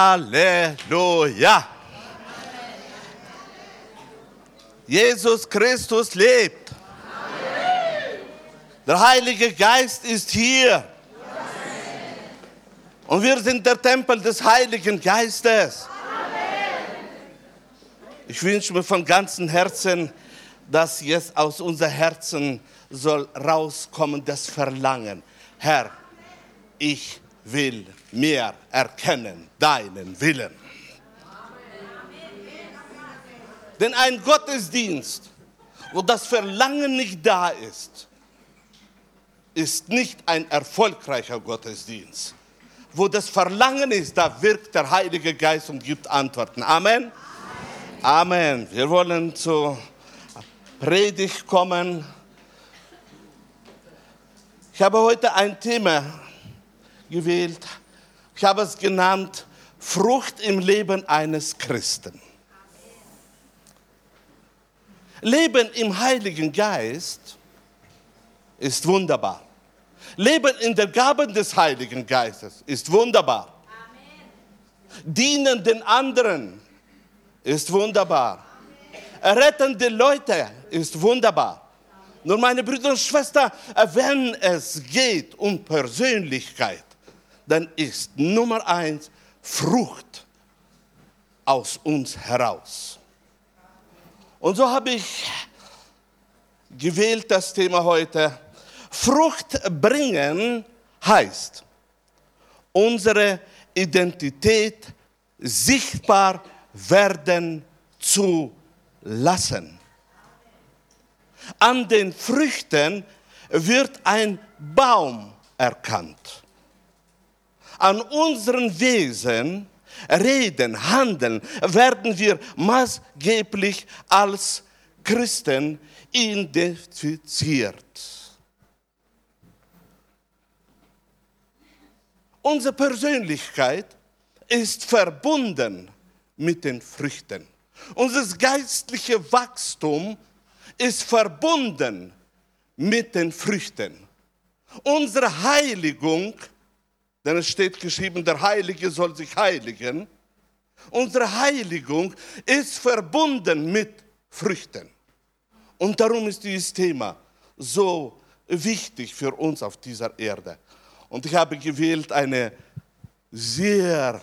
Halleluja. Jesus Christus lebt. Der Heilige Geist ist hier. Und wir sind der Tempel des Heiligen Geistes. Ich wünsche mir von ganzem Herzen, dass jetzt aus unser Herzen soll rauskommen das Verlangen. Herr, ich will mehr erkennen deinen Willen. Denn ein Gottesdienst, wo das Verlangen nicht da ist, ist nicht ein erfolgreicher Gottesdienst. Wo das Verlangen ist, da wirkt der Heilige Geist und gibt Antworten. Amen. Amen. Wir wollen zur Predigt kommen. Ich habe heute ein Thema gewählt. Ich habe es genannt, Frucht im Leben eines Christen. Leben im Heiligen Geist ist wunderbar. Leben in der Gaben des Heiligen Geistes ist wunderbar. Amen. Dienen den anderen ist wunderbar. Amen. Retten die Leute ist wunderbar. Nur meine Brüder und Schwestern, wenn es geht um Persönlichkeit, dann ist Nummer eins Frucht aus uns heraus. Und so habe ich gewählt das Thema heute. Frucht bringen heißt, unsere Identität sichtbar werden zu lassen. An den Früchten wird ein Baum erkannt. An unseren Wesen Reden, Handeln werden wir maßgeblich als Christen identifiziert. Unsere Persönlichkeit ist verbunden mit den Früchten. Unser geistliches Wachstum ist verbunden mit den Früchten. Unsere Heiligung denn es steht geschrieben, der Heilige soll sich heiligen. Unsere Heiligung ist verbunden mit Früchten. Und darum ist dieses Thema so wichtig für uns auf dieser Erde. Und ich habe gewählt eine sehr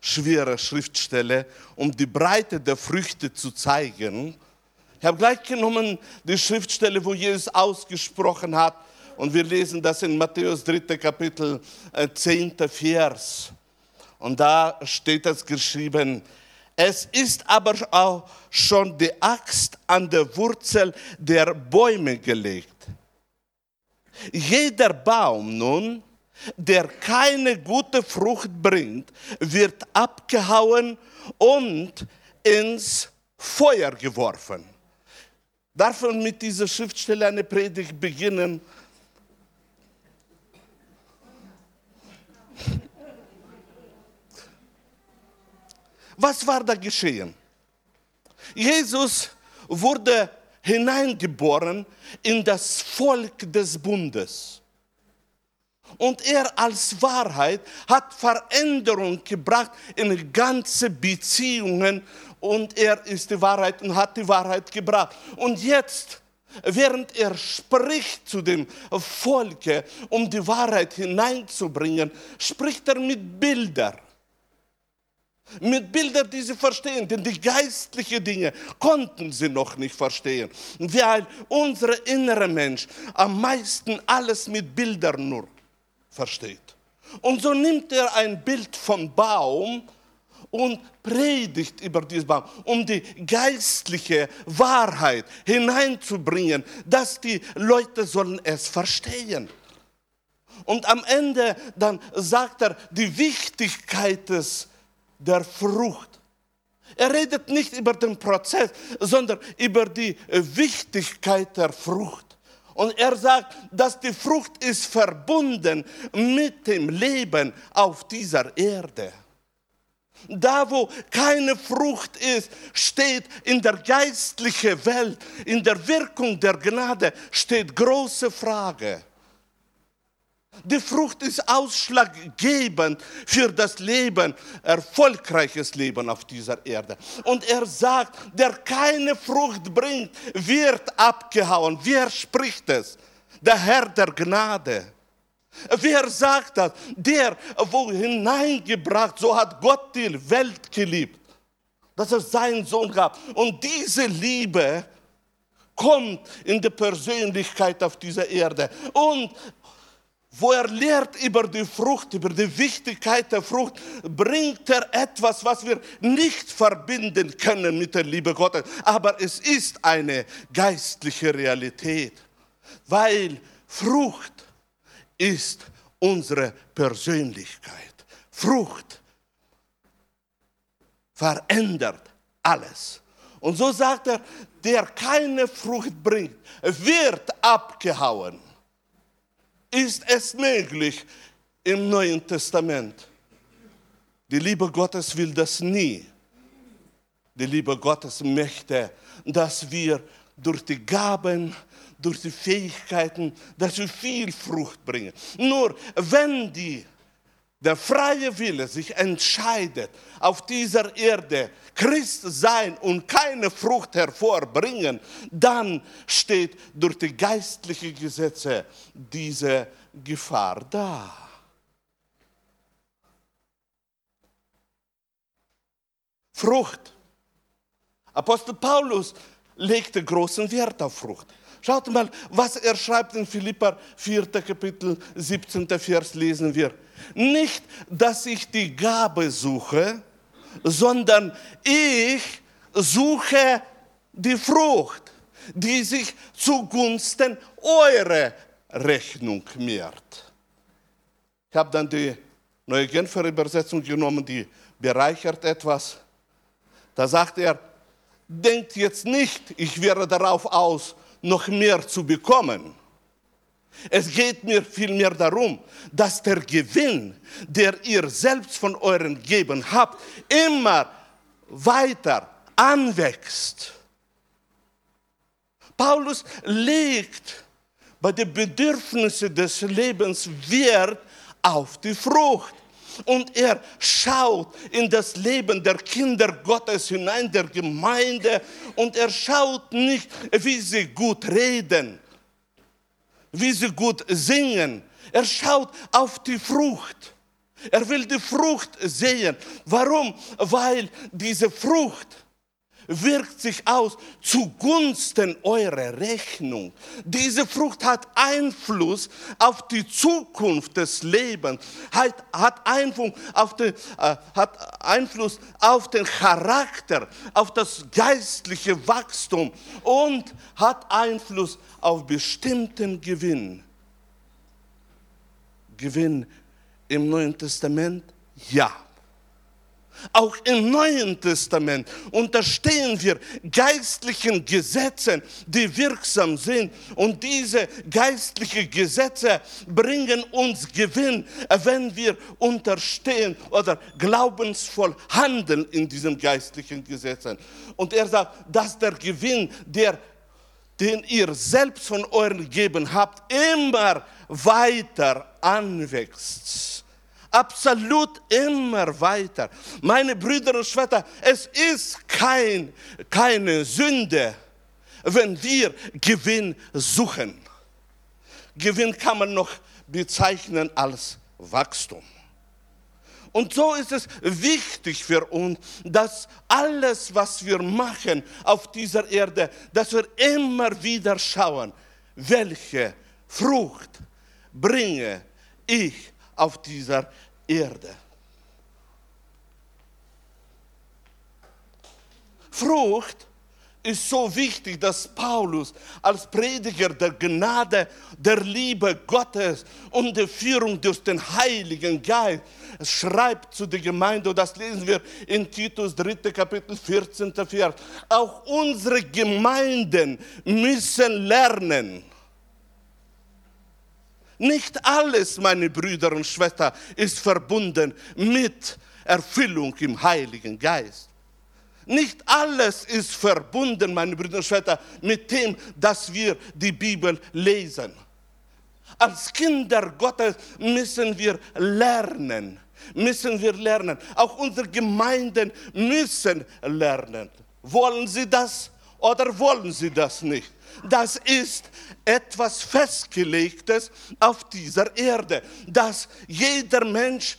schwere Schriftstelle, um die Breite der Früchte zu zeigen. Ich habe gleich genommen die Schriftstelle, wo Jesus ausgesprochen hat, und wir lesen das in Matthäus 3. Kapitel, 10. Äh, Vers. Und da steht das geschrieben, es ist aber auch schon die Axt an der Wurzel der Bäume gelegt. Jeder Baum nun, der keine gute Frucht bringt, wird abgehauen und ins Feuer geworfen. Darf man mit dieser Schriftstelle eine Predigt beginnen? Was war da geschehen? Jesus wurde hineingeboren in das Volk des Bundes. Und er als Wahrheit hat Veränderung gebracht in ganze Beziehungen und er ist die Wahrheit und hat die Wahrheit gebracht. Und jetzt, während er spricht zu dem Volke, um die Wahrheit hineinzubringen, spricht er mit Bildern mit Bildern, die sie verstehen, denn die geistlichen Dinge konnten sie noch nicht verstehen, weil unser innerer Mensch am meisten alles mit Bildern nur versteht. Und so nimmt er ein Bild vom Baum und predigt über diesen Baum, um die geistliche Wahrheit hineinzubringen, dass die Leute sollen es verstehen. Und am Ende dann sagt er die Wichtigkeit des der Frucht. Er redet nicht über den Prozess, sondern über die Wichtigkeit der Frucht. Und er sagt, dass die Frucht ist verbunden mit dem Leben auf dieser Erde. Da, wo keine Frucht ist, steht in der geistlichen Welt, in der Wirkung der Gnade, steht große Frage. Die Frucht ist ausschlaggebend für das Leben, erfolgreiches Leben auf dieser Erde. Und er sagt, der keine Frucht bringt, wird abgehauen. Wer spricht es? Der Herr der Gnade. Wer sagt das? Der, wo hineingebracht, so hat Gott die Welt geliebt, dass er seinen Sohn gab. Und diese Liebe kommt in die Persönlichkeit auf dieser Erde. Und wo er lehrt über die Frucht, über die Wichtigkeit der Frucht, bringt er etwas, was wir nicht verbinden können mit der Liebe Gottes. Aber es ist eine geistliche Realität, weil Frucht ist unsere Persönlichkeit. Frucht verändert alles. Und so sagt er, der keine Frucht bringt, wird abgehauen. Ist es möglich im Neuen Testament? Die Liebe Gottes will das nie. Die Liebe Gottes möchte, dass wir durch die Gaben, durch die Fähigkeiten, dass wir viel Frucht bringen. Nur wenn die, der freie Wille sich entscheidet, auf dieser Erde Christ sein und keine Frucht hervorbringen, dann steht durch die geistlichen Gesetze diese Gefahr da. Frucht. Apostel Paulus legte großen Wert auf Frucht. Schaut mal, was er schreibt in Philippa 4. Kapitel 17. Vers lesen wir. Nicht, dass ich die Gabe suche, sondern ich suche die Frucht, die sich zugunsten eurer Rechnung mehrt. Ich habe dann die neue Genfer Übersetzung genommen, die bereichert etwas. Da sagt er, denkt jetzt nicht, ich wäre darauf aus, noch mehr zu bekommen. Es geht mir vielmehr darum, dass der Gewinn, der ihr selbst von euren Geben habt, immer weiter anwächst. Paulus legt bei den Bedürfnissen des Lebens Wert auf die Frucht und er schaut in das Leben der Kinder Gottes hinein, der Gemeinde, und er schaut nicht, wie sie gut reden, wie sie gut singen. Er schaut auf die Frucht. Er will die Frucht sehen. Warum? Weil diese Frucht wirkt sich aus zugunsten eurer Rechnung. Diese Frucht hat Einfluss auf die Zukunft des Lebens, hat, hat, Einfluss, auf den, äh, hat Einfluss auf den Charakter, auf das geistliche Wachstum und hat Einfluss auf bestimmten Gewinn. Gewinn im Neuen Testament? Ja. Auch im Neuen Testament unterstehen wir geistlichen Gesetzen, die wirksam sind. Und diese geistlichen Gesetze bringen uns Gewinn, wenn wir unterstehen oder glaubensvoll handeln in diesen geistlichen Gesetzen. Und er sagt, dass der Gewinn, der, den ihr selbst von euren Geben habt, immer weiter anwächst absolut immer weiter. Meine Brüder und Schwestern, es ist kein, keine Sünde, wenn wir Gewinn suchen. Gewinn kann man noch bezeichnen als Wachstum. Und so ist es wichtig für uns, dass alles, was wir machen auf dieser Erde, dass wir immer wieder schauen, welche Frucht bringe ich auf dieser Erde. Frucht ist so wichtig, dass Paulus als Prediger der Gnade, der Liebe Gottes und der Führung durch den Heiligen Geist schreibt zu der Gemeinde, und das lesen wir in Titus 3. Kapitel 14. Vers. Auch unsere Gemeinden müssen lernen, nicht alles, meine Brüder und Schwestern, ist verbunden mit Erfüllung im Heiligen Geist. Nicht alles ist verbunden, meine Brüder und Schwestern, mit dem, dass wir die Bibel lesen. Als Kinder Gottes müssen wir lernen. Müssen wir lernen. Auch unsere Gemeinden müssen lernen. Wollen sie das oder wollen sie das nicht? Das ist etwas Festgelegtes auf dieser Erde, dass jeder Mensch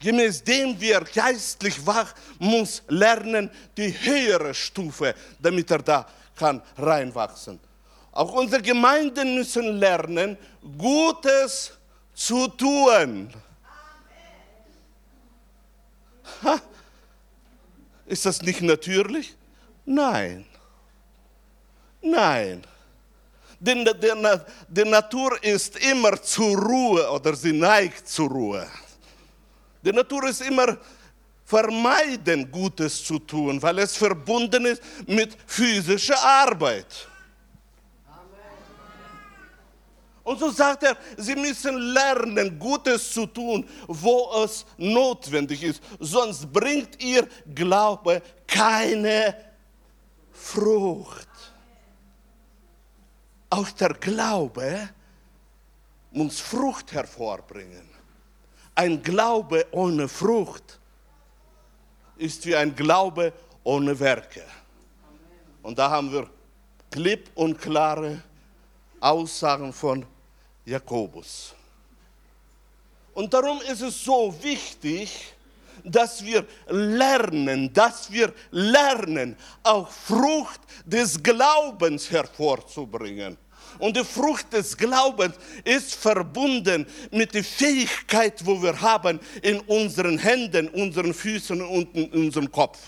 gemäß dem wir geistlich wach muss lernen die höhere Stufe, damit er da kann reinwachsen. Auch unsere Gemeinden müssen lernen, Gutes zu tun. Ha. Ist das nicht natürlich? Nein. Nein. Denn die Natur ist immer zur Ruhe oder sie neigt zur Ruhe. Die Natur ist immer vermeiden, Gutes zu tun, weil es verbunden ist mit physischer Arbeit. Und so sagt er, sie müssen lernen, Gutes zu tun, wo es notwendig ist. Sonst bringt ihr Glaube keine Frucht. Auch der Glaube muss Frucht hervorbringen. Ein Glaube ohne Frucht ist wie ein Glaube ohne Werke. Und da haben wir klipp und klare Aussagen von Jakobus. Und darum ist es so wichtig, dass wir lernen, dass wir lernen, auch Frucht des Glaubens hervorzubringen. Und die Frucht des Glaubens ist verbunden mit der Fähigkeit, wo wir haben in unseren Händen, unseren Füßen und in unserem Kopf.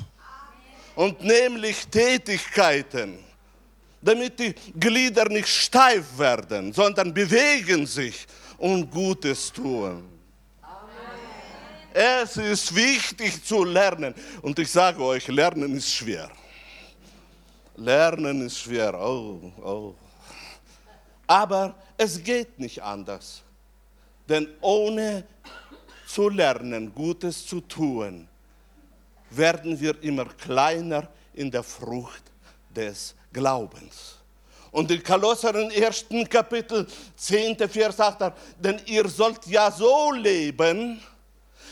Und nämlich Tätigkeiten, damit die Glieder nicht steif werden, sondern bewegen sich und Gutes tun. Es ist wichtig zu lernen. Und ich sage euch, Lernen ist schwer. Lernen ist schwer. Oh, oh. Aber es geht nicht anders. Denn ohne zu lernen, Gutes zu tun, werden wir immer kleiner in der Frucht des Glaubens. Und in Kolosser im ersten Kapitel, 10. Vers sagt er, denn ihr sollt ja so leben,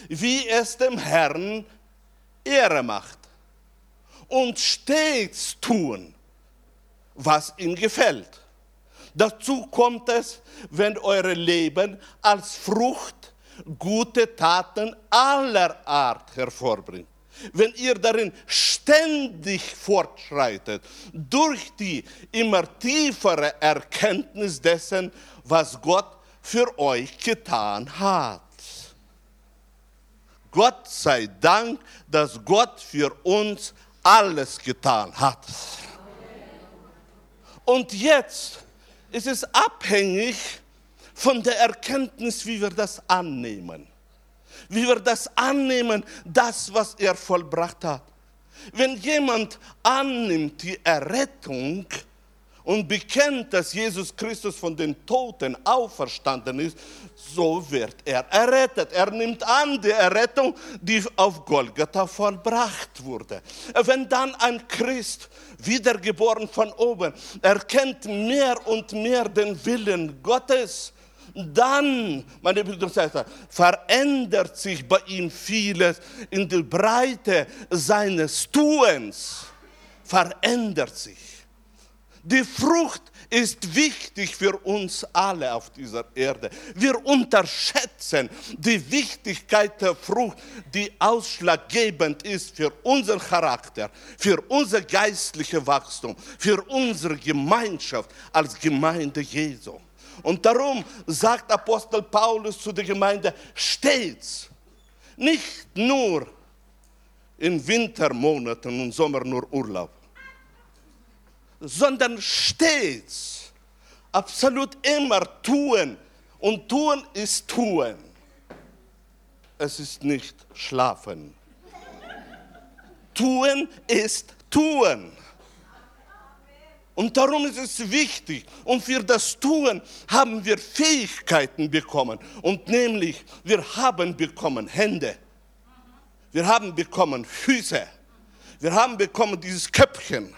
wie es dem Herrn Ehre macht. Und stets tun, was ihm gefällt. Dazu kommt es, wenn eure Leben als Frucht gute Taten aller Art hervorbringt. Wenn ihr darin ständig fortschreitet, durch die immer tiefere Erkenntnis dessen, was Gott für euch getan hat. Gott sei Dank, dass Gott für uns alles getan hat. Und jetzt ist es abhängig von der Erkenntnis, wie wir das annehmen. Wie wir das annehmen, das, was er vollbracht hat. Wenn jemand annimmt die Errettung, und bekennt, dass Jesus Christus von den Toten auferstanden ist, so wird er errettet. Er nimmt an die Errettung, die auf Golgatha vollbracht wurde. Wenn dann ein Christ, wiedergeboren von oben, erkennt mehr und mehr den Willen Gottes, dann, meine Brüder verändert sich bei ihm vieles in der Breite seines Tuens. Verändert sich. Die Frucht ist wichtig für uns alle auf dieser Erde. Wir unterschätzen die Wichtigkeit der Frucht, die ausschlaggebend ist für unseren Charakter, für unser geistliches Wachstum, für unsere Gemeinschaft als Gemeinde Jesu. Und darum sagt Apostel Paulus zu der Gemeinde stets, nicht nur in Wintermonaten und Sommer nur Urlaub, sondern stets, absolut immer tun. Und tun ist tun. Es ist nicht schlafen. Tun ist tun. Und darum ist es wichtig. Und für das Tun haben wir Fähigkeiten bekommen. Und nämlich, wir haben bekommen Hände. Wir haben bekommen Füße. Wir haben bekommen dieses Köpfchen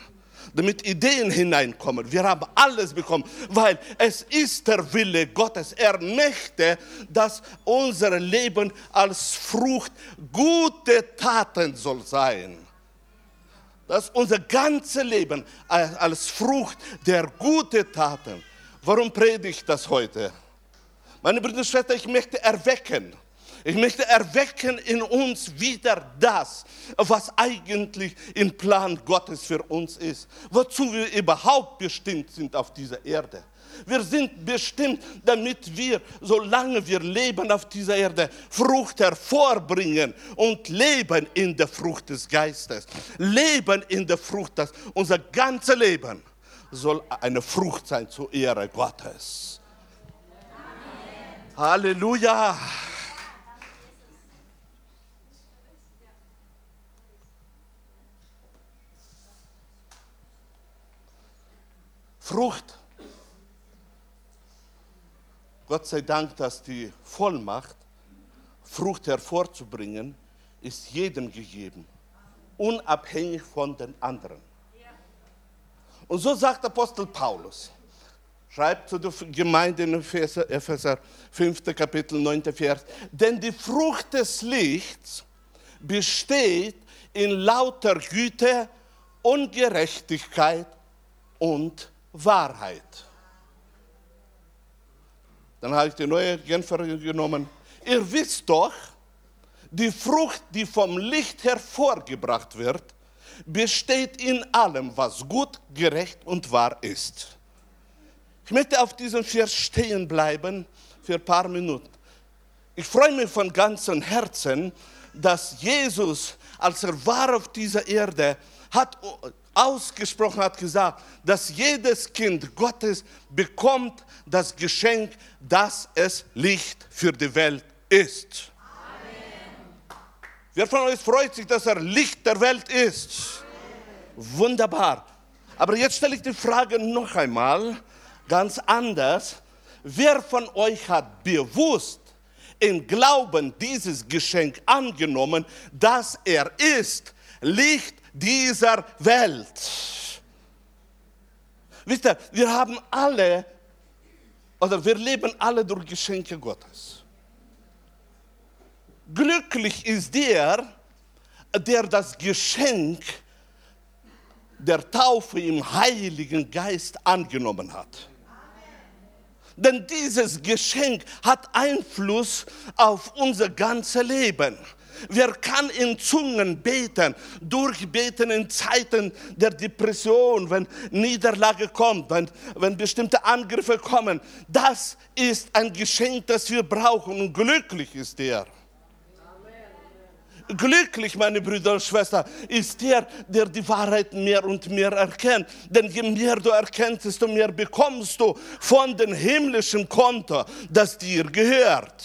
damit Ideen hineinkommen. Wir haben alles bekommen, weil es ist der Wille Gottes. Er möchte, dass unser Leben als Frucht gute Taten soll sein. Dass unser ganzes Leben als Frucht der guten Taten. Warum predige ich das heute? Meine Brüder und Schwestern, ich möchte erwecken. Ich möchte erwecken in uns wieder das, was eigentlich im Plan Gottes für uns ist. Wozu wir überhaupt bestimmt sind auf dieser Erde. Wir sind bestimmt, damit wir, solange wir leben auf dieser Erde, Frucht hervorbringen und leben in der Frucht des Geistes. Leben in der Frucht, dass unser ganzes Leben soll eine Frucht sein zur Ehre Gottes. Halleluja. Frucht. Gott sei Dank, dass die Vollmacht, Frucht hervorzubringen, ist jedem gegeben, unabhängig von den anderen. Und so sagt Apostel Paulus, schreibt zu der Gemeinde in Epheser, Epheser 5. Kapitel 9. Vers, denn die Frucht des Lichts besteht in lauter Güte und Gerechtigkeit und Wahrheit. Dann habe ich die neue Genfer genommen. Ihr wisst doch, die Frucht, die vom Licht hervorgebracht wird, besteht in allem, was gut, gerecht und wahr ist. Ich möchte auf diesem Vers stehen bleiben für ein paar Minuten. Ich freue mich von ganzem Herzen, dass Jesus, als er war auf dieser Erde, hat ausgesprochen hat gesagt, dass jedes Kind Gottes bekommt das Geschenk, dass es Licht für die Welt ist. Wer von euch freut sich, dass er Licht der Welt ist? Wunderbar. Aber jetzt stelle ich die Frage noch einmal ganz anders. Wer von euch hat bewusst im Glauben dieses Geschenk angenommen, dass er ist Licht dieser Welt? Wisst ihr, wir haben alle, oder wir leben alle durch Geschenke Gottes. Glücklich ist der, der das Geschenk der Taufe im Heiligen Geist angenommen hat. Denn dieses Geschenk hat Einfluss auf unser ganzes Leben. Wer kann in Zungen beten, durchbeten in Zeiten der Depression, wenn Niederlage kommt, wenn, wenn bestimmte Angriffe kommen? Das ist ein Geschenk, das wir brauchen und glücklich ist der. Glücklich, meine Brüder und Schwestern, ist der, der die Wahrheit mehr und mehr erkennt. Denn je mehr du erkennst, desto mehr bekommst du von dem himmlischen Konto, das dir gehört.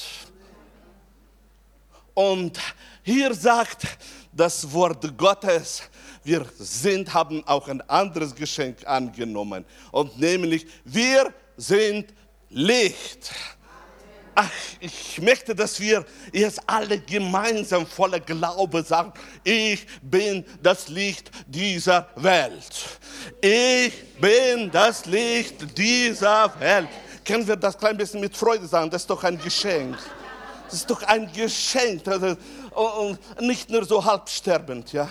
Und hier sagt das Wort Gottes, wir sind, haben auch ein anderes Geschenk angenommen. Und nämlich, wir sind Licht. Ach, ich möchte, dass wir jetzt alle gemeinsam voller Glaube sagen, ich bin das Licht dieser Welt. Ich bin das Licht dieser Welt. Können wir das klein bisschen mit Freude sagen? Das ist doch ein Geschenk. Das ist doch ein Geschenk. Und nicht nur so halbsterbend, ja.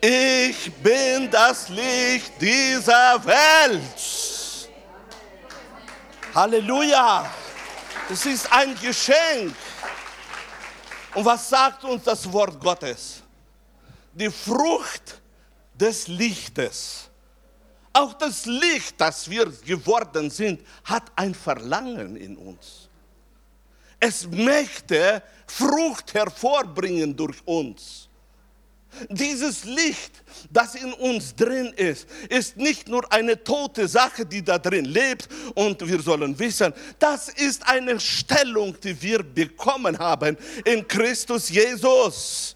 Ich bin das Licht dieser Welt. Halleluja! Es ist ein Geschenk. Und was sagt uns das Wort Gottes? Die Frucht des Lichtes. Auch das Licht, das wir geworden sind, hat ein Verlangen in uns. Es möchte Frucht hervorbringen durch uns. Dieses Licht, das in uns drin ist, ist nicht nur eine tote Sache, die da drin lebt und wir sollen wissen, das ist eine Stellung, die wir bekommen haben in Christus Jesus.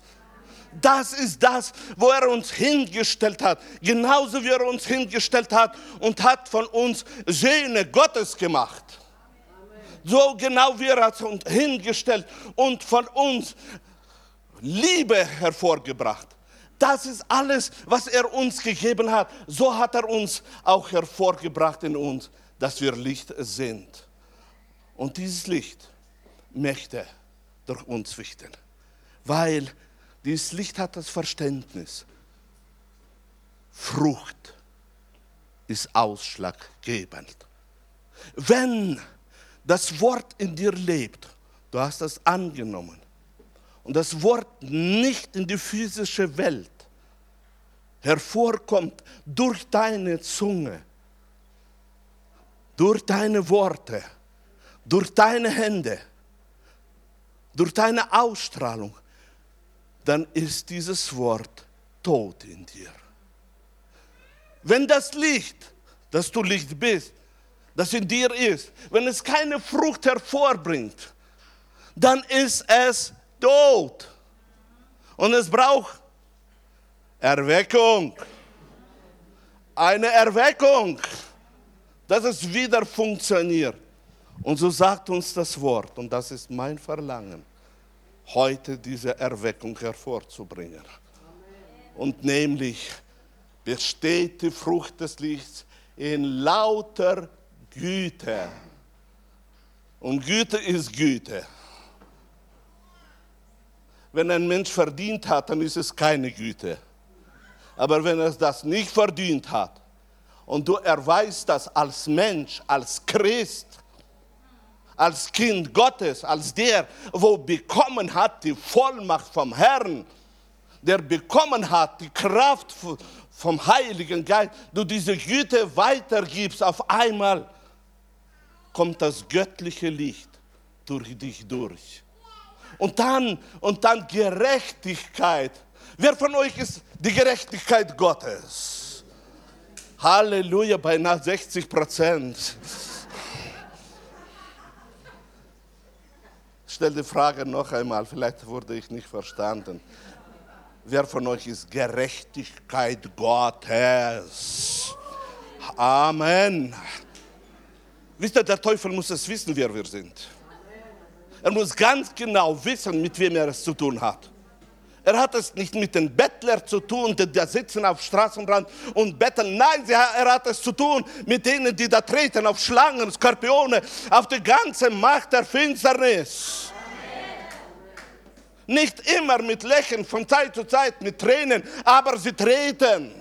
Das ist das, wo er uns hingestellt hat. Genauso wie er uns hingestellt hat und hat von uns Söhne Gottes gemacht. So genau wie er hat uns hingestellt und von uns Liebe hervorgebracht. Das ist alles, was er uns gegeben hat. So hat er uns auch hervorgebracht in uns, dass wir Licht sind. Und dieses Licht möchte durch uns wichten, weil dieses Licht hat das Verständnis. Frucht ist ausschlaggebend. Wenn das Wort in dir lebt, du hast es angenommen, und das Wort nicht in die physische Welt hervorkommt durch deine Zunge, durch deine Worte, durch deine Hände, durch deine Ausstrahlung, dann ist dieses Wort tot in dir. Wenn das Licht, dass du Licht bist, das in dir ist, wenn es keine Frucht hervorbringt, dann ist es tot. Und es braucht Erweckung. Eine Erweckung, dass es wieder funktioniert. Und so sagt uns das Wort, und das ist mein Verlangen, heute diese Erweckung hervorzubringen. Und nämlich besteht die Frucht des Lichts in lauter Güte. Und Güte ist Güte. Wenn ein Mensch verdient hat, dann ist es keine Güte. Aber wenn er das nicht verdient hat und du erweist das als Mensch, als Christ, als Kind Gottes, als der, wo bekommen hat die Vollmacht vom Herrn, der bekommen hat die Kraft vom Heiligen Geist, du diese Güte weitergibst, auf einmal kommt das göttliche Licht durch dich durch. Und dann, und dann Gerechtigkeit. Wer von euch ist die Gerechtigkeit Gottes? Halleluja, beinahe 60 Prozent. Stelle die Frage noch einmal, vielleicht wurde ich nicht verstanden. Wer von euch ist Gerechtigkeit Gottes? Amen. Wisst ihr, der Teufel muss es wissen, wer wir sind. Er muss ganz genau wissen, mit wem er es zu tun hat. Er hat es nicht mit den Bettlern zu tun, die da sitzen auf Straßenrand und betteln. Nein, er hat es zu tun mit denen, die da treten auf Schlangen, Skorpione, auf die ganze Macht der Finsternis. Nicht immer mit Lächeln, von Zeit zu Zeit mit Tränen, aber sie treten,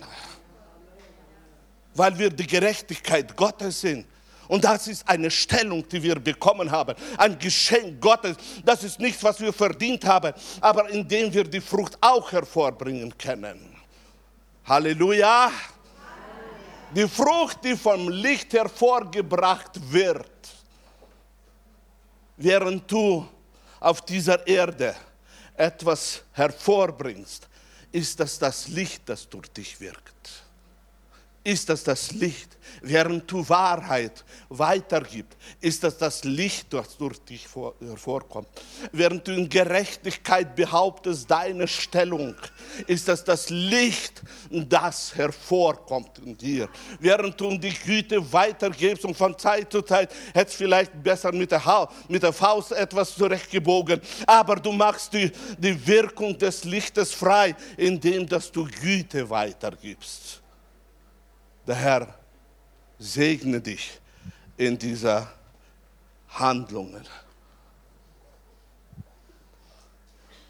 weil wir die Gerechtigkeit Gottes sind. Und das ist eine Stellung, die wir bekommen haben. Ein Geschenk Gottes. Das ist nichts, was wir verdient haben, aber indem wir die Frucht auch hervorbringen können. Halleluja. Die Frucht, die vom Licht hervorgebracht wird, während du auf dieser Erde etwas hervorbringst, ist das das Licht, das durch dich wirkt ist das das Licht. Während du Wahrheit weitergibst, ist das das Licht, das durch dich hervorkommt. Während du in Gerechtigkeit behauptest, deine Stellung, ist das das Licht, das hervorkommt in dir. Während du die Güte weitergibst und von Zeit zu Zeit hättest vielleicht besser mit der, ha mit der Faust etwas zurechtgebogen, aber du machst die, die Wirkung des Lichtes frei, indem dass du Güte weitergibst. Der Herr segne dich in dieser Handlungen.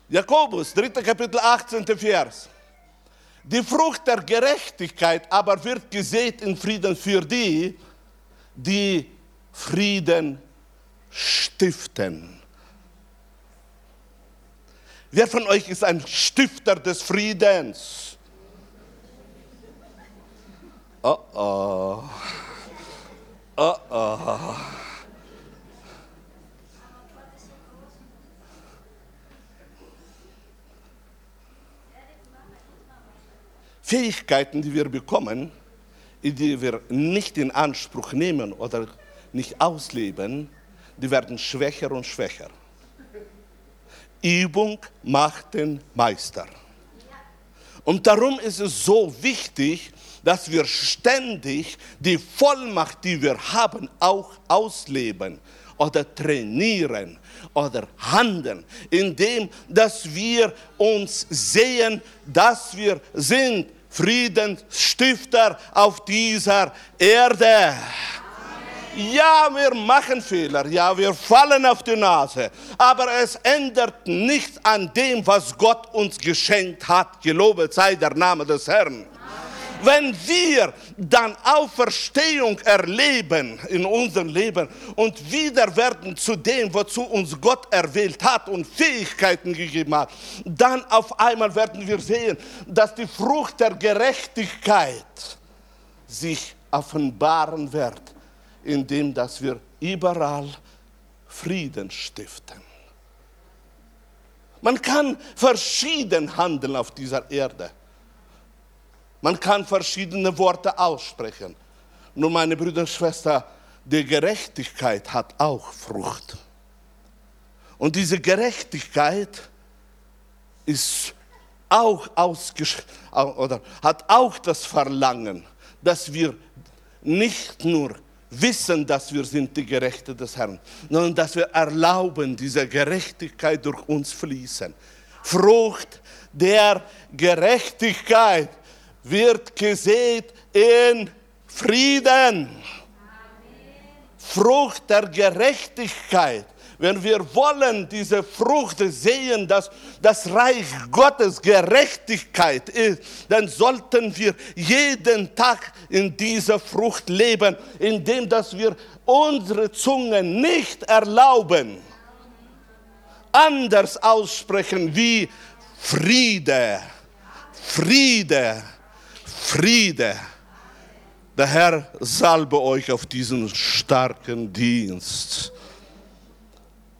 Jakobus, 3. Kapitel, 18. Vers. Die Frucht der Gerechtigkeit aber wird gesät in Frieden für die, die Frieden stiften. Wer von euch ist ein Stifter des Friedens? Oh oh. Oh oh. Fähigkeiten, die wir bekommen, die wir nicht in Anspruch nehmen oder nicht ausleben, die werden schwächer und schwächer. Übung macht den Meister. Und darum ist es so wichtig, dass wir ständig die Vollmacht, die wir haben, auch ausleben. oder trainieren oder handeln, indem dass wir uns sehen, dass wir sind Friedensstifter auf dieser Erde. Ja, wir machen Fehler, ja, wir fallen auf die Nase, aber es ändert nichts an dem, was Gott uns geschenkt hat. Gelobet sei der Name des Herrn. Wenn wir dann Auferstehung erleben in unserem Leben und wieder werden zu dem, wozu uns Gott erwählt hat und Fähigkeiten gegeben hat, dann auf einmal werden wir sehen, dass die Frucht der Gerechtigkeit sich offenbaren wird, indem dass wir überall Frieden stiften. Man kann verschieden handeln auf dieser Erde. Man kann verschiedene Worte aussprechen. Nur meine Brüder und Schwestern, die Gerechtigkeit hat auch Frucht. Und diese Gerechtigkeit ist auch oder hat auch das Verlangen, dass wir nicht nur wissen, dass wir sind die Gerechte des Herrn, sondern dass wir erlauben, diese Gerechtigkeit durch uns fließen. Frucht der Gerechtigkeit wird gesät in Frieden. Frucht der Gerechtigkeit. Wenn wir wollen diese Frucht sehen, dass das Reich Gottes Gerechtigkeit ist, dann sollten wir jeden Tag in dieser Frucht leben, indem dass wir unsere Zunge nicht erlauben, anders aussprechen wie Friede, Friede, Friede. Der Herr salbe euch auf diesen starken Dienst.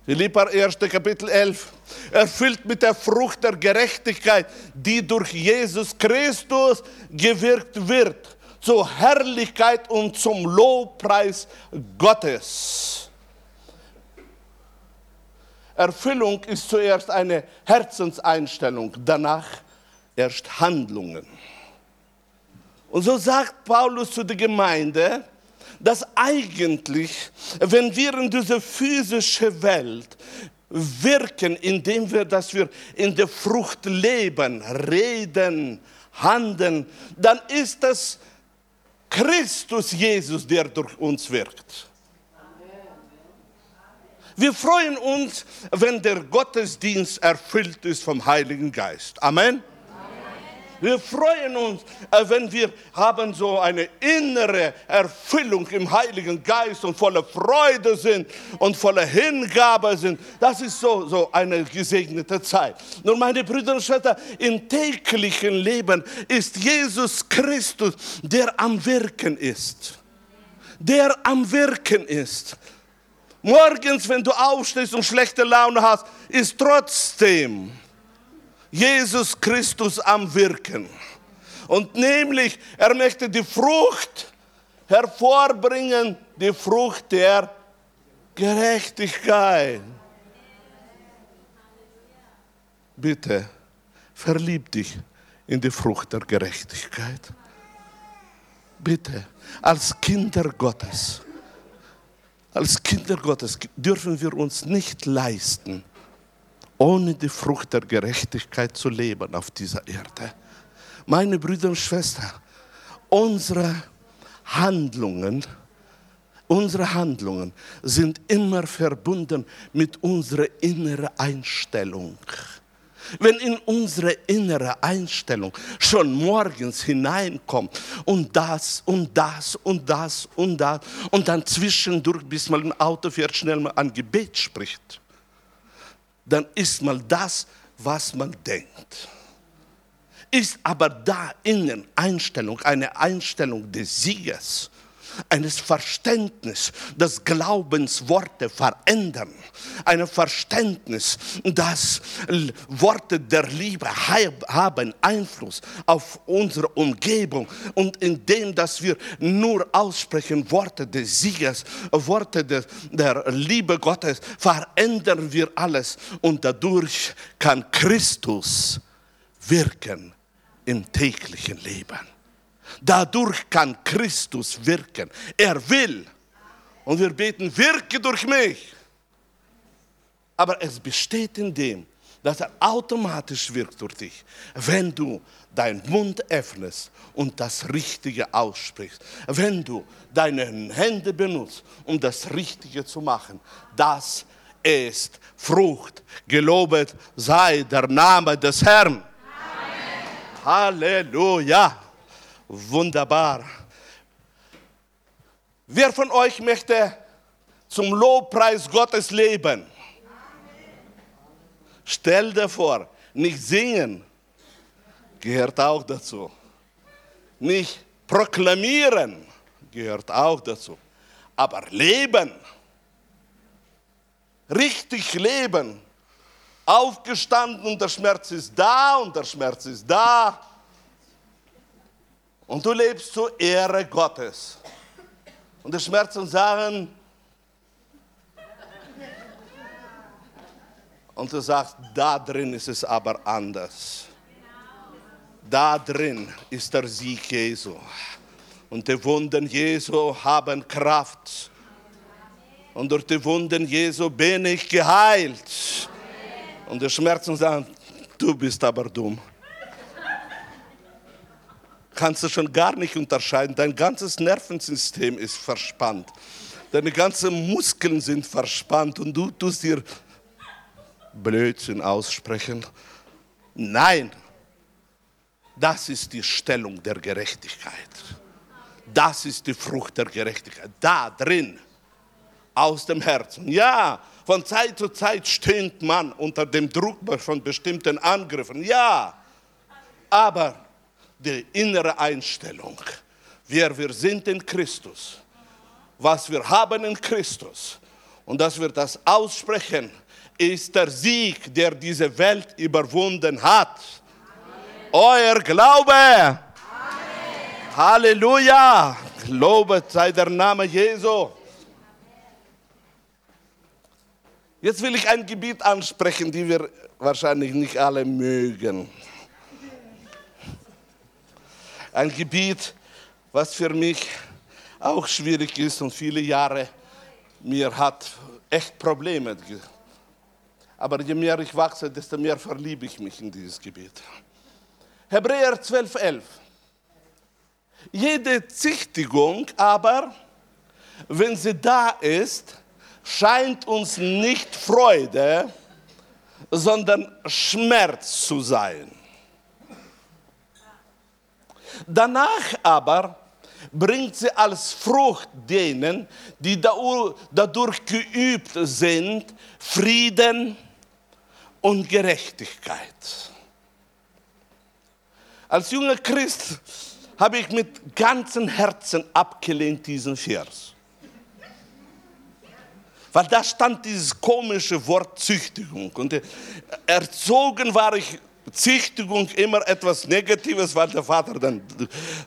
Philippa 1. Kapitel 11. Erfüllt mit der Frucht der Gerechtigkeit, die durch Jesus Christus gewirkt wird, zur Herrlichkeit und zum Lobpreis Gottes. Erfüllung ist zuerst eine Herzenseinstellung, danach erst Handlungen. Und so sagt Paulus zu der Gemeinde, dass eigentlich, wenn wir in diese physische Welt wirken, indem wir, dass wir in der Frucht leben, reden, handeln, dann ist das Christus Jesus, der durch uns wirkt. Wir freuen uns, wenn der Gottesdienst erfüllt ist vom Heiligen Geist. Amen. Wir freuen uns, äh, wenn wir haben so eine innere Erfüllung im Heiligen Geist und voller Freude sind und voller Hingabe sind. Das ist so, so eine gesegnete Zeit. Nur meine Brüder und Schwestern, im täglichen Leben ist Jesus Christus, der am Wirken ist. Der am Wirken ist. Morgens, wenn du aufstehst und schlechte Laune hast, ist trotzdem Jesus Christus am Wirken. Und nämlich, er möchte die Frucht hervorbringen, die Frucht der Gerechtigkeit. Bitte, verlieb dich in die Frucht der Gerechtigkeit. Bitte, als Kinder Gottes, als Kinder Gottes dürfen wir uns nicht leisten, ohne die Frucht der Gerechtigkeit zu leben auf dieser Erde. Meine Brüder und Schwestern, unsere Handlungen, unsere Handlungen sind immer verbunden mit unserer inneren Einstellung. Wenn in unsere innere Einstellung schon morgens hineinkommt und das und das und das und das und dann zwischendurch, bis man im Auto fährt, schnell mal ein Gebet spricht, dann ist mal das, was man denkt. Ist aber da innen Einstellung, eine Einstellung des Sieges, eines Verständnisses, das Glaubensworte verändern, ein Verständnis, dass Worte der Liebe haben Einfluss auf unsere Umgebung. Und indem, dass wir nur aussprechen Worte des Sieges, Worte der, der Liebe Gottes, verändern wir alles. Und dadurch kann Christus wirken im täglichen Leben. Dadurch kann Christus wirken. Er will Und wir beten, wirke durch mich. Aber es besteht in dem, dass er automatisch wirkt durch dich, wenn du deinen Mund öffnest und das Richtige aussprichst. Wenn du deine Hände benutzt, um das Richtige zu machen. Das ist Frucht. Gelobet sei der Name des Herrn. Amen. Halleluja. Wunderbar. Wer von euch möchte zum Lobpreis Gottes leben? Stell dir vor, nicht singen gehört auch dazu. Nicht proklamieren gehört auch dazu. Aber leben, richtig leben, aufgestanden und der Schmerz ist da und der Schmerz ist da. Und du lebst zur Ehre Gottes. Und die Schmerzen sagen, und du sagst, da drin ist es aber anders. Da drin ist der Sieg Jesu. Und die Wunden Jesu haben Kraft. Und durch die Wunden Jesu bin ich geheilt. Und die Schmerzen sagen, du bist aber dumm. Kannst du schon gar nicht unterscheiden. Dein ganzes Nervensystem ist verspannt. Deine ganzen Muskeln sind verspannt und du tust dir Blödsinn aussprechen. Nein, das ist die Stellung der Gerechtigkeit. Das ist die Frucht der Gerechtigkeit. Da drin, aus dem Herzen. Ja, von Zeit zu Zeit stöhnt man unter dem Druck von bestimmten Angriffen. Ja, aber die innere Einstellung, wer wir sind in Christus, was wir haben in Christus und dass wir das aussprechen, ist der Sieg, der diese Welt überwunden hat. Amen. Euer Glaube. Amen. Halleluja. Lobet sei der Name Jesu. Jetzt will ich ein Gebiet ansprechen, die wir wahrscheinlich nicht alle mögen. Ein Gebiet, was für mich auch schwierig ist und viele Jahre mir hat echt Probleme aber je mehr ich wachse, desto mehr verliebe ich mich in dieses Gebiet. Hebräer 12, 11. Jede Züchtigung aber, wenn sie da ist, scheint uns nicht Freude, sondern Schmerz zu sein. Danach aber bringt sie als Frucht denen, die dadurch geübt sind, Frieden, und Gerechtigkeit. Als junger Christ habe ich mit ganzem Herzen abgelehnt diesen Vers. Weil da stand dieses komische Wort Züchtigung. Und erzogen war ich Züchtigung immer etwas Negatives, weil der Vater dann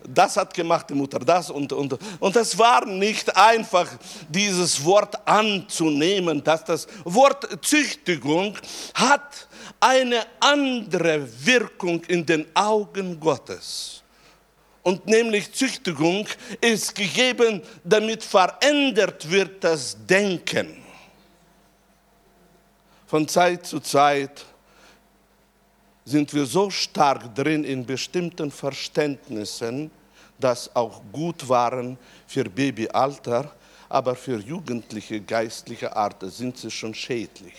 das hat gemacht, die Mutter das und und und es war nicht einfach dieses Wort anzunehmen, dass das Wort Züchtigung hat eine andere Wirkung in den Augen Gottes. Und nämlich Züchtigung ist gegeben, damit verändert wird das Denken. Von Zeit zu Zeit sind wir so stark drin in bestimmten Verständnissen, dass auch gut waren für Babyalter, aber für jugendliche geistliche Art sind sie schon schädlich.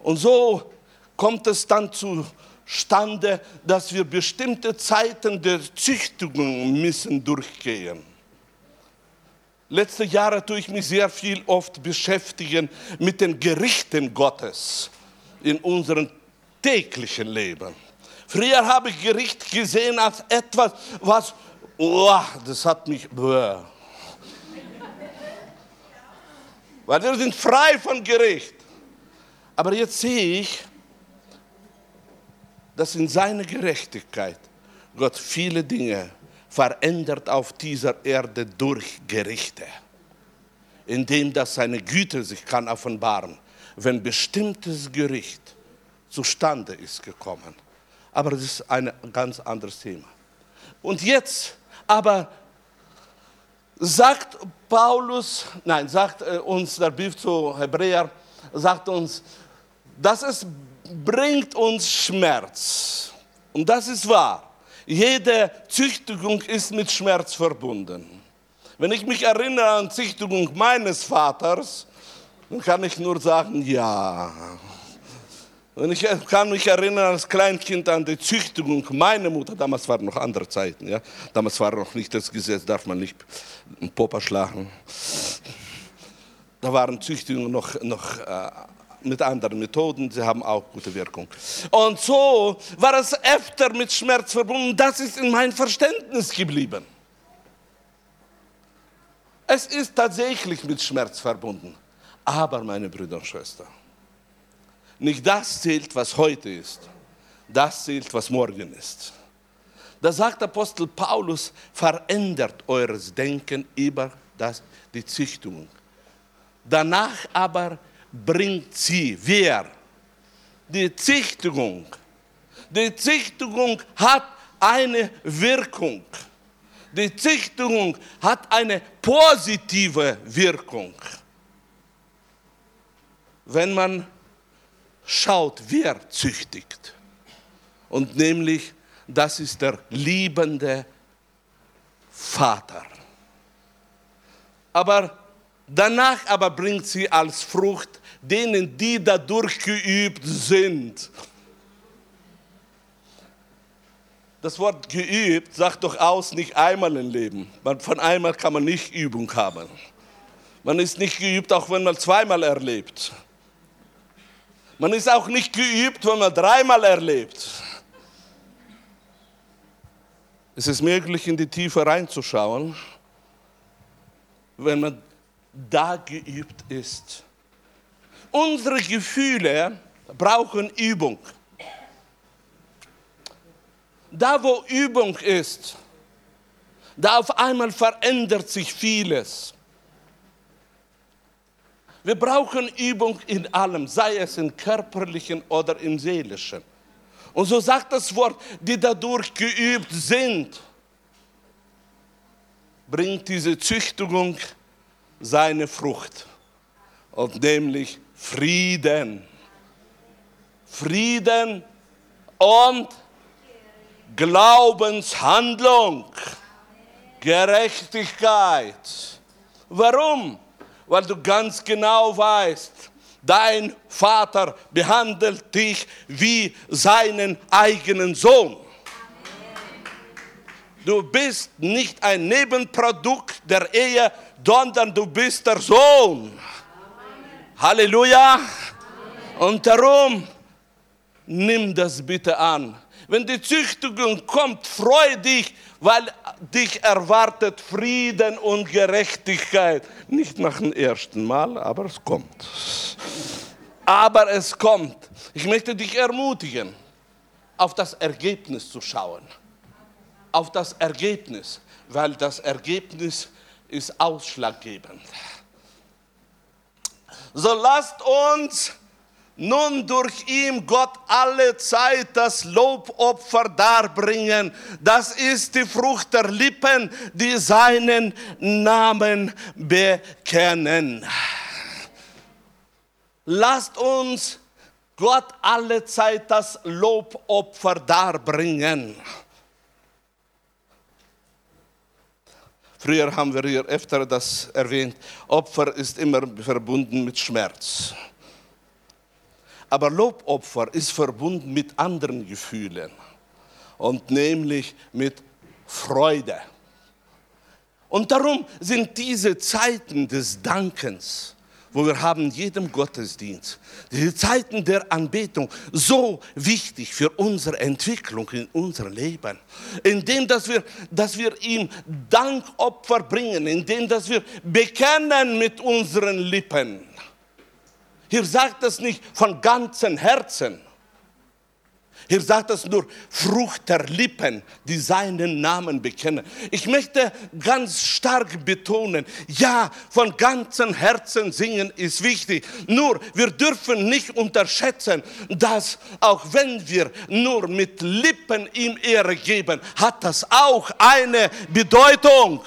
Und so kommt es dann zustande, dass wir bestimmte Zeiten der Züchtigung müssen durchgehen. Letzte Jahre tue ich mich sehr viel oft beschäftigen mit den Gerichten Gottes in unseren täglichen Leben. Früher habe ich Gericht gesehen als etwas, was, oh, das hat mich, bäh. weil wir sind frei von Gericht. Aber jetzt sehe ich, dass in seiner Gerechtigkeit Gott viele Dinge verändert auf dieser Erde durch Gerichte, indem das seine Güte sich kann offenbaren, wenn bestimmtes Gericht zustande ist gekommen. Aber das ist ein ganz anderes Thema. Und jetzt aber sagt Paulus, nein, sagt äh, uns der Brief zu Hebräer, sagt uns, dass es bringt uns Schmerz. Und das ist wahr. Jede Züchtigung ist mit Schmerz verbunden. Wenn ich mich erinnere an Züchtigung meines Vaters, dann kann ich nur sagen, ja. Und ich kann mich erinnern als Kleinkind an die Züchtigung meiner Mutter. Damals waren noch andere Zeiten. Ja? Damals war noch nicht das Gesetz, darf man nicht einen Popa schlagen. Da waren Züchtigungen noch, noch äh, mit anderen Methoden, sie haben auch gute Wirkung. Und so war es öfter mit Schmerz verbunden. Das ist in mein Verständnis geblieben. Es ist tatsächlich mit Schmerz verbunden. Aber, meine Brüder und Schwestern, nicht das zählt, was heute ist. Das zählt, was morgen ist. Da sagt Apostel Paulus, verändert eures Denken über das, die Züchtung. Danach aber bringt sie, wer? Die Züchtigung. Die Züchtigung hat eine Wirkung. Die Züchtigung hat eine positive Wirkung. Wenn man schaut, wer züchtigt. Und nämlich, das ist der liebende Vater. Aber danach aber bringt sie als Frucht denen, die dadurch geübt sind. Das Wort geübt sagt doch aus, nicht einmal im Leben. Von einmal kann man nicht Übung haben. Man ist nicht geübt, auch wenn man zweimal erlebt. Man ist auch nicht geübt, wenn man dreimal erlebt. Es ist möglich, in die Tiefe reinzuschauen, wenn man da geübt ist. Unsere Gefühle brauchen Übung. Da, wo Übung ist, da auf einmal verändert sich vieles. Wir brauchen Übung in allem, sei es im körperlichen oder im seelischen. Und so sagt das Wort, die dadurch geübt sind, bringt diese Züchtigung seine Frucht. Und nämlich Frieden. Frieden und Glaubenshandlung. Gerechtigkeit. Warum? Weil du ganz genau weißt, dein Vater behandelt dich wie seinen eigenen Sohn. Du bist nicht ein Nebenprodukt der Ehe, sondern du bist der Sohn. Halleluja. Und darum, nimm das bitte an. Wenn die Züchtigung kommt, freu dich, weil dich erwartet Frieden und Gerechtigkeit. Nicht nach dem ersten Mal, aber es kommt. Aber es kommt. Ich möchte dich ermutigen, auf das Ergebnis zu schauen. Auf das Ergebnis, weil das Ergebnis ist ausschlaggebend. So lasst uns nun durch ihn Gott alle Zeit das Lobopfer darbringen. Das ist die Frucht der Lippen, die seinen Namen bekennen. Lasst uns Gott alle Zeit das Lobopfer darbringen. Früher haben wir hier öfter das erwähnt. Opfer ist immer verbunden mit Schmerz. Aber Lobopfer ist verbunden mit anderen Gefühlen und nämlich mit Freude. Und darum sind diese Zeiten des Dankens wo wir haben jedem Gottesdienst, diese Zeiten der Anbetung so wichtig für unsere Entwicklung in unserem Leben. Indem, dass wir, dass wir ihm Dankopfer bringen, indem, dass wir bekennen mit unseren Lippen. Hier sagt es nicht von ganzem Herzen, hier sagt es nur Frucht der Lippen, die seinen Namen bekennen. Ich möchte ganz stark betonen, ja, von ganzem Herzen singen ist wichtig. Nur, wir dürfen nicht unterschätzen, dass auch wenn wir nur mit Lippen ihm Ehre geben, hat das auch eine Bedeutung.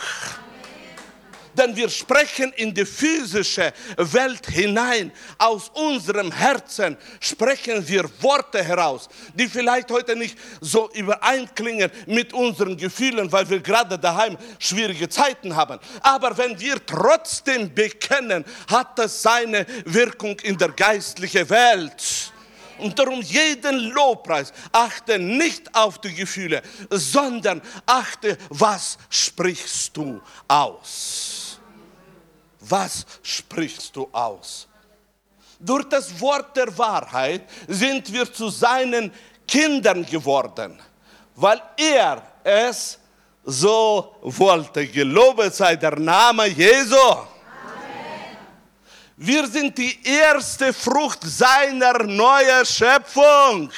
Denn wir sprechen in die physische Welt hinein. Aus unserem Herzen sprechen wir Worte heraus, die vielleicht heute nicht so übereinklingen mit unseren Gefühlen, weil wir gerade daheim schwierige Zeiten haben. Aber wenn wir trotzdem bekennen, hat das seine Wirkung in der geistlichen Welt. Und darum jeden Lobpreis achte nicht auf die Gefühle, sondern achte, was sprichst du aus? Was sprichst du aus? Durch das Wort der Wahrheit sind wir zu seinen Kindern geworden, weil er es so wollte. Gelobet sei der Name Jesu. Wir sind die erste Frucht seiner neuen Schöpfung.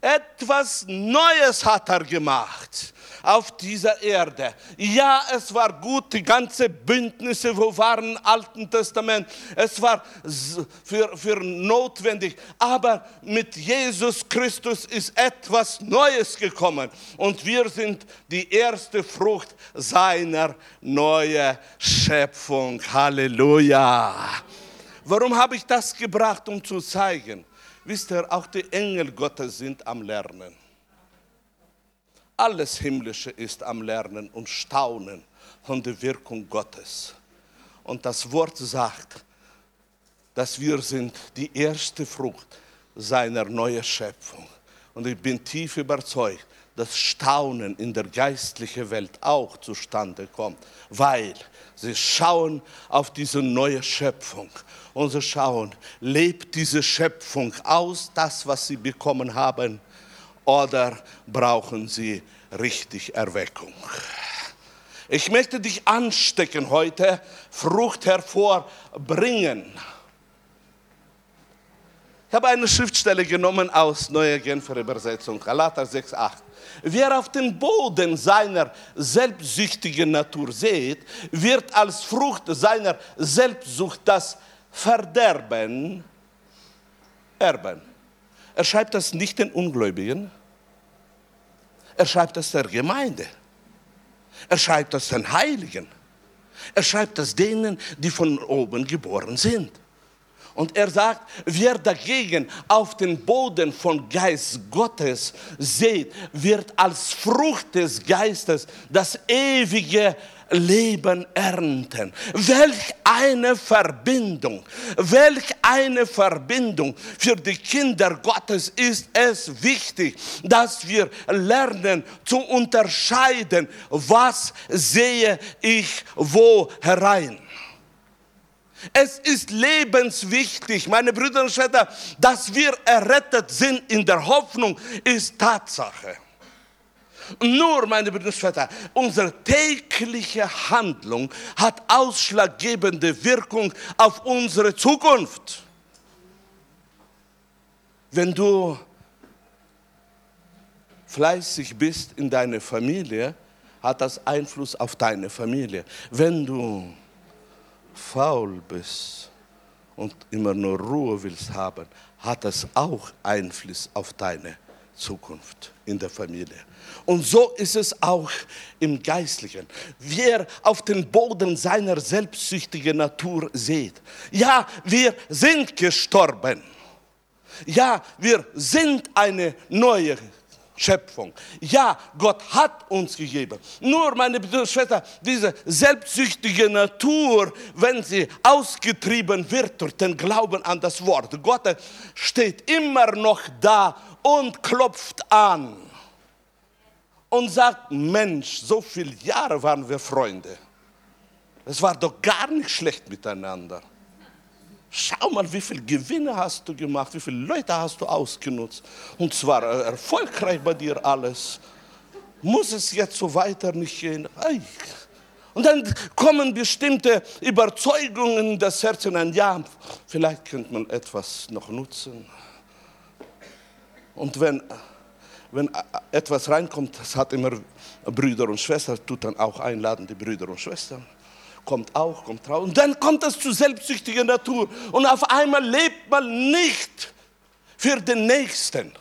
Etwas Neues hat er gemacht auf dieser Erde. Ja, es war gut, die ganze Bündnisse, wo waren im Alten Testament, es war für, für notwendig, aber mit Jesus Christus ist etwas Neues gekommen und wir sind die erste Frucht seiner neuen Schöpfung. Halleluja. Warum habe ich das gebracht, um zu zeigen? Wisst ihr, auch die Engel Gottes sind am Lernen. Alles Himmlische ist am Lernen und Staunen von der Wirkung Gottes. Und das Wort sagt, dass wir sind die erste Frucht seiner neuen Schöpfung. Und ich bin tief überzeugt, dass Staunen in der geistlichen Welt auch zustande kommt, weil sie schauen auf diese neue Schöpfung und sie schauen, lebt diese Schöpfung aus, das, was sie bekommen haben, oder brauchen sie richtig Erweckung? Ich möchte dich anstecken heute, Frucht hervorbringen. Ich habe eine Schriftstelle genommen aus Neue Genfer Übersetzung, Galater 6,8. Wer auf den Boden seiner selbstsüchtigen Natur sät, wird als Frucht seiner Selbstsucht das Verderben erben. Er schreibt das nicht den Ungläubigen, er schreibt das der Gemeinde. Er schreibt das den Heiligen. Er schreibt das denen, die von oben geboren sind. Und er sagt, wer dagegen auf den Boden von Geist Gottes seht, wird als Frucht des Geistes das ewige Leben ernten. Welch eine Verbindung, welch eine Verbindung. Für die Kinder Gottes ist es wichtig, dass wir lernen zu unterscheiden, was sehe ich wo herein. Es ist lebenswichtig, meine Brüder und Schwestern, dass wir errettet sind in der Hoffnung, ist Tatsache. Nur, meine Brüder und Schwestern, unsere tägliche Handlung hat ausschlaggebende Wirkung auf unsere Zukunft. Wenn du fleißig bist in deiner Familie, hat das Einfluss auf deine Familie. Wenn du faul bist und immer nur Ruhe willst haben, hat das auch Einfluss auf deine Zukunft in der Familie. Und so ist es auch im Geistlichen. Wer auf den Boden seiner selbstsüchtigen Natur sieht, ja, wir sind gestorben. Ja, wir sind eine neue Schöpfung. Ja, Gott hat uns gegeben. Nur, meine Schwester, diese selbstsüchtige Natur, wenn sie ausgetrieben wird durch den Glauben an das Wort Gottes, steht immer noch da und klopft an und sagt, Mensch, so viele Jahre waren wir Freunde. Es war doch gar nicht schlecht miteinander. Schau mal, wie viele Gewinne hast du gemacht, wie viele Leute hast du ausgenutzt. Und zwar erfolgreich bei dir alles. Muss es jetzt so weiter nicht gehen? Und dann kommen bestimmte Überzeugungen in das Herz hinein. Ja, vielleicht könnte man etwas noch nutzen. Und wenn wenn etwas reinkommt, das hat immer Brüder und Schwestern, tut dann auch einladen, die Brüder und Schwestern. Kommt auch, kommt raus. Und dann kommt es zu selbstsüchtiger Natur. Und auf einmal lebt man nicht für den Nächsten,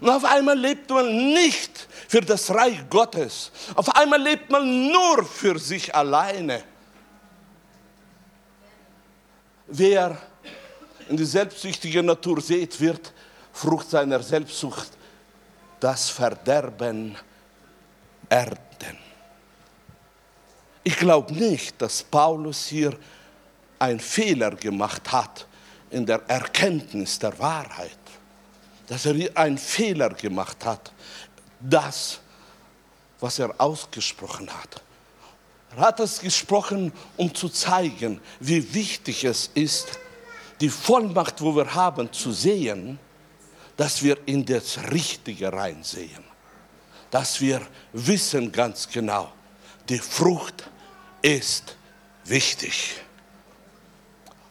Und auf einmal lebt man nicht für das Reich Gottes. Auf einmal lebt man nur für sich alleine. Wer in die selbstsüchtige Natur sieht, wird Frucht seiner Selbstsucht das Verderben ernten. Ich glaube nicht, dass Paulus hier einen Fehler gemacht hat in der Erkenntnis der Wahrheit, dass er hier einen Fehler gemacht hat, das, was er ausgesprochen hat. Er hat es gesprochen, um zu zeigen, wie wichtig es ist, die Vollmacht, wo wir haben, zu sehen, dass wir in das Richtige reinsehen. Dass wir wissen ganz genau, die Frucht ist wichtig.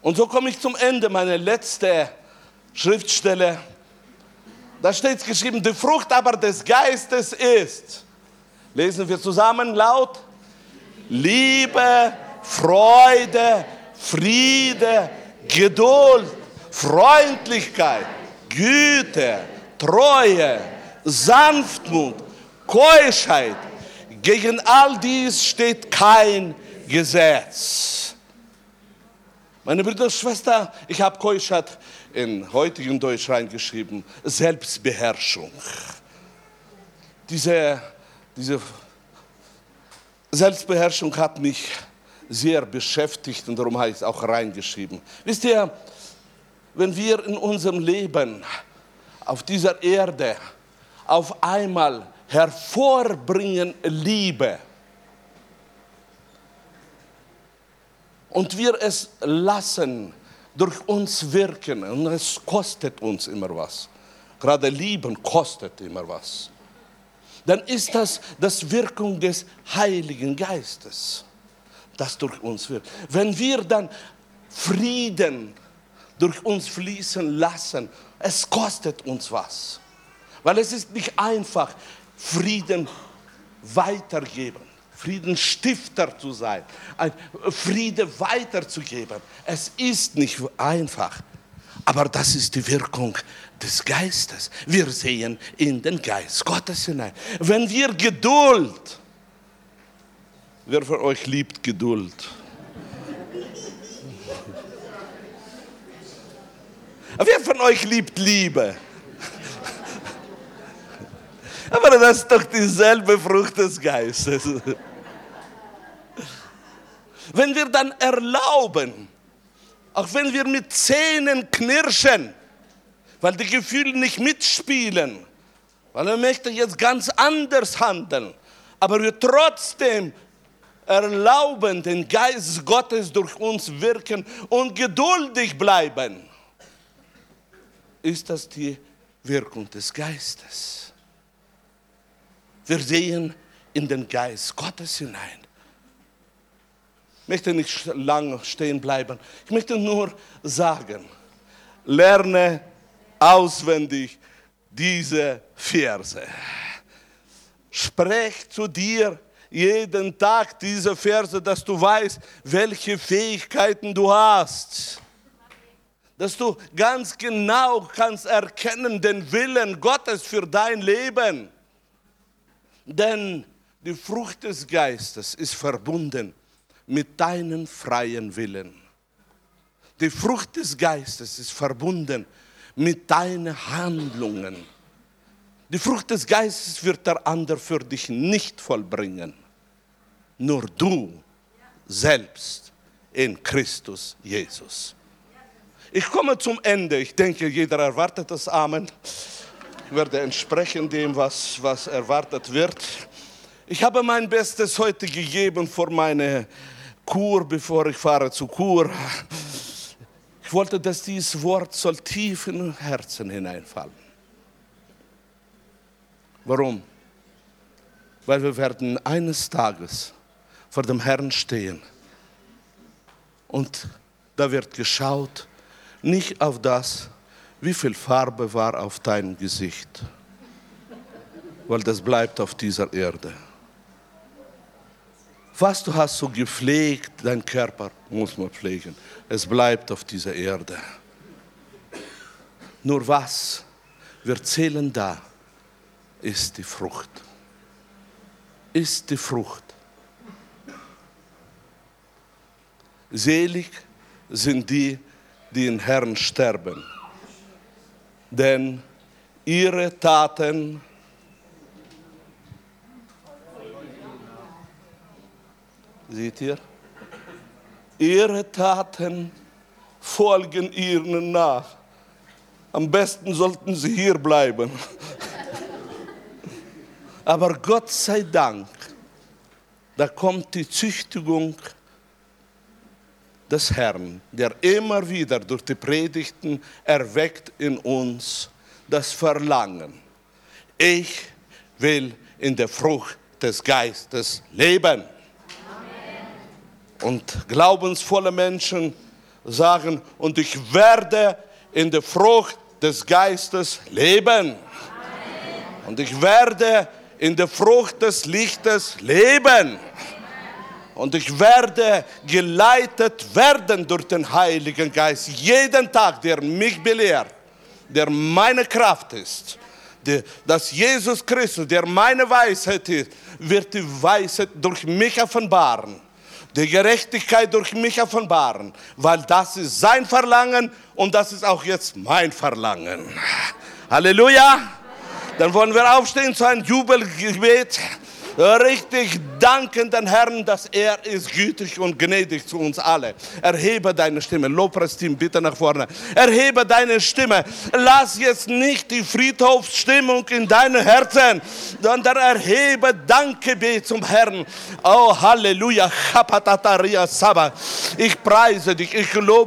Und so komme ich zum Ende, meine letzte Schriftstelle. Da steht geschrieben, die Frucht aber des Geistes ist. Lesen wir zusammen laut. Liebe, Freude, Friede, Geduld, Freundlichkeit, Güte, Treue, Sanftmut, Keuschheit. Gegen all dies steht kein Gesetz. Meine Brüder und Schwestern, ich habe Keuschheit in heutigen Deutsch reingeschrieben, Selbstbeherrschung. Diese, diese Selbstbeherrschung hat mich sehr beschäftigt und darum habe ich es auch reingeschrieben. Wisst ihr, wenn wir in unserem Leben auf dieser Erde auf einmal hervorbringen Liebe und wir es lassen durch uns wirken und es kostet uns immer was. Gerade Lieben kostet immer was. Dann ist das das Wirkung des Heiligen Geistes das durch uns wird. Wenn wir dann Frieden durch uns fließen lassen, es kostet uns was. Weil es ist nicht einfach, Frieden weitergeben, Friedenstifter zu sein, Friede weiterzugeben. Es ist nicht einfach. Aber das ist die Wirkung des Geistes. Wir sehen in den Geist Gottes hinein. Wenn wir Geduld, Wer von euch liebt Geduld? Wer von euch liebt Liebe? Aber das ist doch dieselbe Frucht des Geistes. Wenn wir dann erlauben, auch wenn wir mit Zähnen knirschen, weil die Gefühle nicht mitspielen, weil er möchte jetzt ganz anders handeln, aber wir trotzdem erlauben, den Geist Gottes durch uns wirken und geduldig bleiben, ist das die Wirkung des Geistes. Wir sehen in den Geist Gottes hinein. Ich möchte nicht lang stehen bleiben. Ich möchte nur sagen, lerne auswendig diese Verse. Sprech zu dir jeden Tag diese Verse, dass du weißt, welche Fähigkeiten du hast. Dass du ganz genau kannst erkennen den Willen Gottes für dein Leben. Denn die Frucht des Geistes ist verbunden mit deinem freien Willen. Die Frucht des Geistes ist verbunden mit deinen Handlungen. Die Frucht des Geistes wird der andere für dich nicht vollbringen nur du selbst in Christus Jesus. Ich komme zum Ende. Ich denke, jeder erwartet das Amen. Ich werde entsprechen dem, was, was erwartet wird. Ich habe mein Bestes heute gegeben vor meiner Kur, bevor ich fahre zur Kur. Ich wollte, dass dieses Wort soll tief in Herzen hineinfallen. Warum? Weil wir werden eines Tages vor dem Herrn stehen. Und da wird geschaut, nicht auf das, wie viel Farbe war auf deinem Gesicht, weil das bleibt auf dieser Erde. Was du hast so gepflegt, dein Körper muss man pflegen. Es bleibt auf dieser Erde. Nur was? Wir zählen da ist die Frucht. Ist die Frucht. Selig sind die, die in Herrn sterben, denn ihre Taten Seht ihr? Ihre Taten folgen ihnen nach. Am besten sollten sie hier bleiben. Aber Gott sei Dank, da kommt die Züchtigung des Herrn, der immer wieder durch die Predigten erweckt in uns das Verlangen. Ich will in der Frucht des Geistes leben. Und glaubensvolle Menschen sagen, und ich werde in der Frucht des Geistes leben. Und ich werde in der Frucht des Lichtes leben. Und ich werde geleitet werden durch den Heiligen Geist. Jeden Tag, der mich belehrt, der meine Kraft ist. Der, dass Jesus Christus, der meine Weisheit ist, wird die Weisheit durch mich offenbaren. Die Gerechtigkeit durch mich offenbaren. Weil das ist sein Verlangen und das ist auch jetzt mein Verlangen. Halleluja! Dann wollen wir aufstehen zu einem Jubelgebet richtig danken den Herrn, dass er ist gütig und gnädig zu uns alle. Erhebe deine Stimme. Lobpreisteam, bitte nach vorne. Erhebe deine Stimme. Lass jetzt nicht die Friedhofsstimmung in deinem Herzen, sondern erhebe Dankgebet zum Herrn. Oh, Halleluja. Ich preise dich. Ich lobe